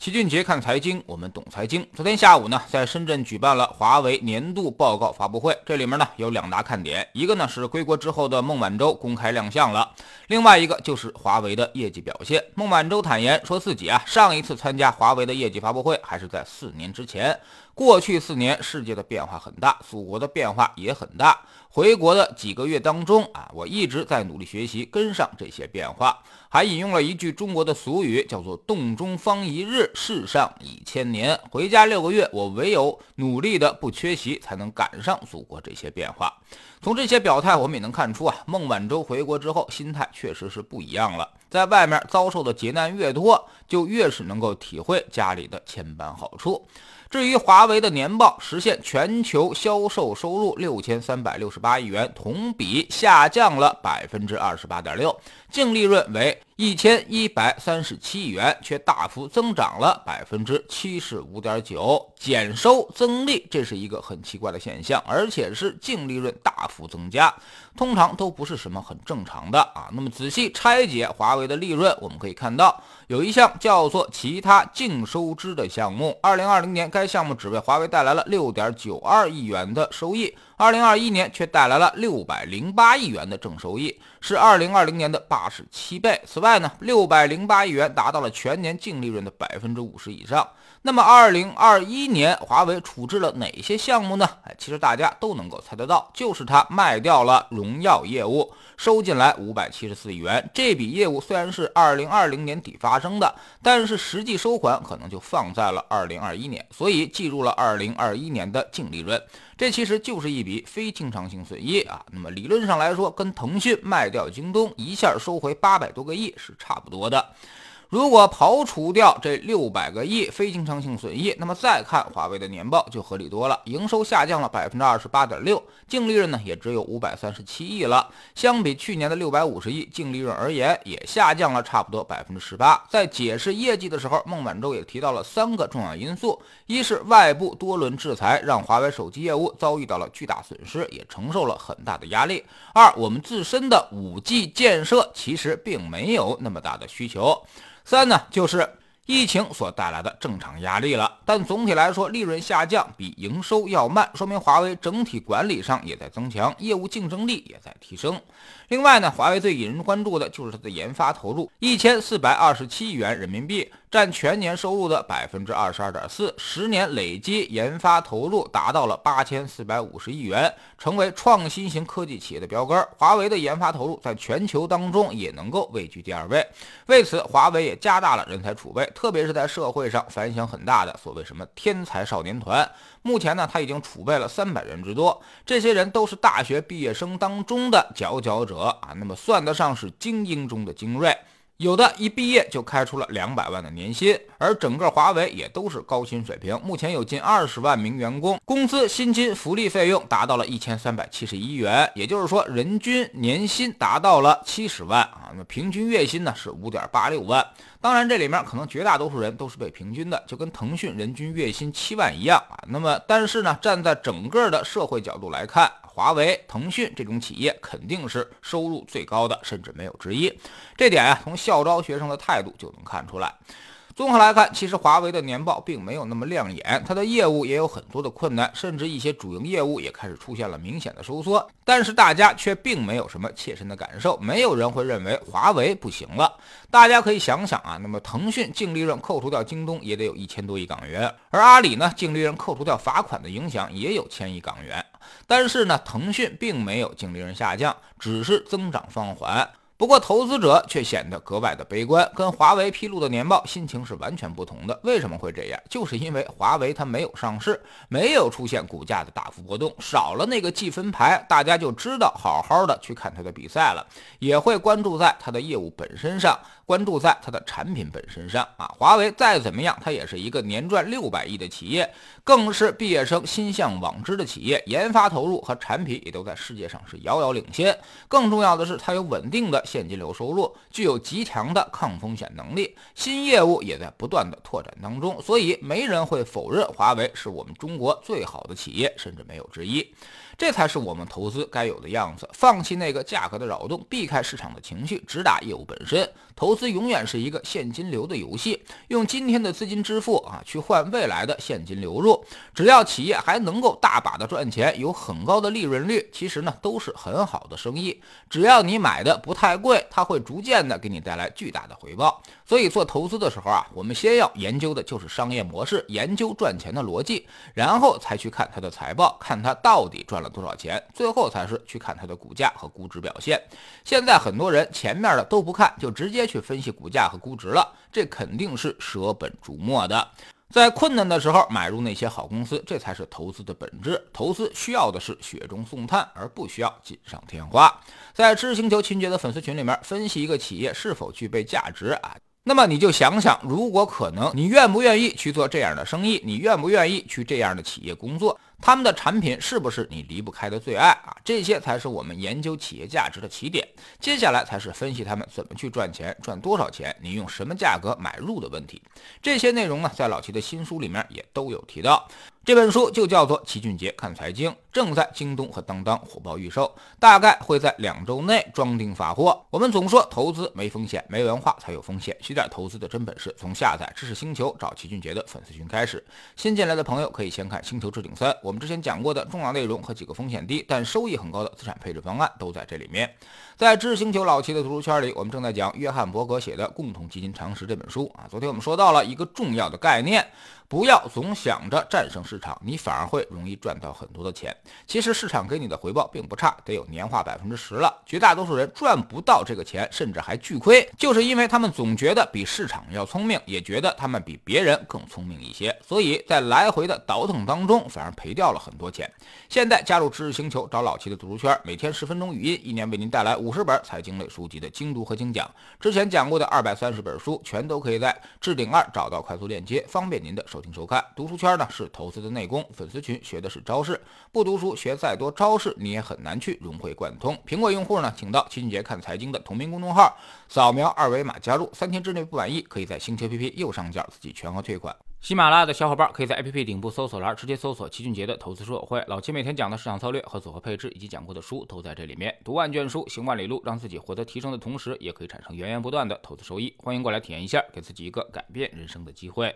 齐俊杰看财经，我们懂财经。昨天下午呢，在深圳举办了华为年度报告发布会，这里面呢有两大看点，一个呢是归国之后的孟晚舟公开亮相了，另外一个就是华为的业绩表现。孟晚舟坦言说自己啊，上一次参加华为的业绩发布会还是在四年之前。过去四年，世界的变化很大，祖国的变化也很大。回国的几个月当中啊，我一直在努力学习，跟上这些变化。还引用了一句中国的俗语，叫做“洞中方一日，世上已千年”。回家六个月，我唯有努力的不缺席，才能赶上祖国这些变化。从这些表态，我们也能看出啊，孟晚舟回国之后，心态确实是不一样了。在外面遭受的劫难越多，就越是能够体会家里的千般好处。至于华为的年报实现全球销售收入六千三百六十八亿元，同比下降了百分之二十八点六，净利润为。一千一百三十七亿元，却大幅增长了百分之七十五点九，减收增利，这是一个很奇怪的现象，而且是净利润大幅增加，通常都不是什么很正常的啊。那么仔细拆解华为的利润，我们可以看到有一项叫做其他净收支的项目，二零二零年该项目只为华为带来了六点九二亿元的收益。二零二一年却带来了六百零八亿元的正收益，是二零二零年的八十七倍。此外呢，六百零八亿元达到了全年净利润的百分之五十以上。那么，二零二一年华为处置了哪些项目呢？哎，其实大家都能够猜得到，就是它卖掉了荣耀业务，收进来五百七十四亿元。这笔业务虽然是二零二零年底发生的，但是实际收款可能就放在了二零二一年，所以计入了二零二一年的净利润。这其实就是一笔非经常性损益啊。那么理论上来说，跟腾讯卖掉京东一下收回八百多个亿是差不多的。如果刨除掉这六百个亿非经常性损益，那么再看华为的年报就合理多了。营收下降了百分之二十八点六，净利润呢也只有五百三十七亿了。相比去年的六百五十亿净利润而言，也下降了差不多百分之十八。在解释业绩的时候，孟晚舟也提到了三个重要因素：一是外部多轮制裁让华为手机业务遭遇到了巨大损失，也承受了很大的压力；二，我们自身的五 G 建设其实并没有那么大的需求。三呢，就是疫情所带来的正常压力了。但总体来说，利润下降比营收要慢，说明华为整体管理上也在增强，业务竞争力也在提升。另外呢，华为最引人关注的就是它的研发投入，一千四百二十七亿元人民币。占全年收入的百分之二十二点四，十年累计研发投入达到了八千四百五十亿元，成为创新型科技企业的标杆。华为的研发投入在全球当中也能够位居第二位。为此，华为也加大了人才储备，特别是在社会上反响很大的所谓什么天才少年团。目前呢，他已经储备了三百人之多，这些人都是大学毕业生当中的佼佼者啊，那么算得上是精英中的精锐。有的一毕业就开出了两百万的年薪，而整个华为也都是高薪水平。目前有近二十万名员工，工资、薪金、福利费用达到了一千三百七十一元，也就是说，人均年薪达到了七十万啊。那平均月薪呢是五点八六万。当然，这里面可能绝大多数人都是被平均的，就跟腾讯人均月薪七万一样啊。那么，但是呢，站在整个的社会角度来看。华为、腾讯这种企业肯定是收入最高的，甚至没有之一。这点啊，从校招学生的态度就能看出来。综合来看，其实华为的年报并没有那么亮眼，它的业务也有很多的困难，甚至一些主营业务也开始出现了明显的收缩。但是大家却并没有什么切身的感受，没有人会认为华为不行了。大家可以想想啊，那么腾讯净利润扣除掉京东也得有一千多亿港元，而阿里呢，净利润扣除掉罚款的影响也有千亿港元。但是呢，腾讯并没有净利润下降，只是增长放缓。不过，投资者却显得格外的悲观，跟华为披露的年报心情是完全不同的。为什么会这样？就是因为华为它没有上市，没有出现股价的大幅波动，少了那个记分牌，大家就知道好好的去看它的比赛了，也会关注在它的业务本身上。关注在它的产品本身上啊，华为再怎么样，它也是一个年赚六百亿的企业，更是毕业生心向往之的企业，研发投入和产品也都在世界上是遥遥领先。更重要的是，它有稳定的现金流收入，具有极强的抗风险能力，新业务也在不断的拓展当中，所以没人会否认华为是我们中国最好的企业，甚至没有之一。这才是我们投资该有的样子，放弃那个价格的扰动，避开市场的情绪，只打业务本身。投。资永远是一个现金流的游戏，用今天的资金支付啊，去换未来的现金流入。只要企业还能够大把的赚钱，有很高的利润率，其实呢都是很好的生意。只要你买的不太贵，它会逐渐的给你带来巨大的回报。所以做投资的时候啊，我们先要研究的就是商业模式，研究赚钱的逻辑，然后才去看它的财报，看它到底赚了多少钱，最后才是去看它的股价和估值表现。现在很多人前面的都不看，就直接去分析股价和估值了，这肯定是舍本逐末的。在困难的时候买入那些好公司，这才是投资的本质。投资需要的是雪中送炭，而不需要锦上添花。在知识星球秦杰的粉丝群里面分析一个企业是否具备价值啊，那么你就想想，如果可能，你愿不愿意去做这样的生意？你愿不愿意去这样的企业工作？他们的产品是不是你离不开的最爱啊？这些才是我们研究企业价值的起点。接下来才是分析他们怎么去赚钱，赚多少钱，你用什么价格买入的问题。这些内容呢，在老齐的新书里面也都有提到。这本书就叫做《齐俊杰看财经》，正在京东和当当火爆预售，大概会在两周内装订发货。我们总说投资没风险，没文化才有风险。学点投资的真本事，从下载知识星球找齐俊杰的粉丝群开始。新进来的朋友可以先看《星球置顶三》。我们之前讲过的重要内容和几个风险低但收益很高的资产配置方案都在这里面。在知识星球老齐的读书圈里，我们正在讲约翰伯格写的《共同基金常识》这本书啊。昨天我们说到了一个重要的概念，不要总想着战胜市场，你反而会容易赚到很多的钱。其实市场给你的回报并不差，得有年化百分之十了。绝大多数人赚不到这个钱，甚至还巨亏，就是因为他们总觉得比市场要聪明，也觉得他们比别人更聪明一些，所以在来回的倒腾当中，反而赔掉了很多钱。现在加入知识星球，找老齐的读书圈，每天十分钟语音，一年为您带来五十本财经类书籍的精读和精讲。之前讲过的二百三十本书，全都可以在置顶二找到快速链接，方便您的收听收看。读书圈呢是投资的内功，粉丝群学的是招式。不读书学再多招式，你也很难去融会贯通。苹果用户呢，请到齐俊杰看财经的同名公众号，扫描二维码加入，三天之内不满意，可以在星球 APP 右上角自己全额退款。喜马拉雅的小伙伴可以在 APP 顶部搜索栏直接搜索齐俊杰的投资说友会，老齐每天讲的市场策略和组合配置以及讲过的书都在这里面。读万卷书，行万里路，让自己获得提升的同时，也可以产生源源不断的投资收益。欢迎过来体验一下，给自己一个改变人生的机会。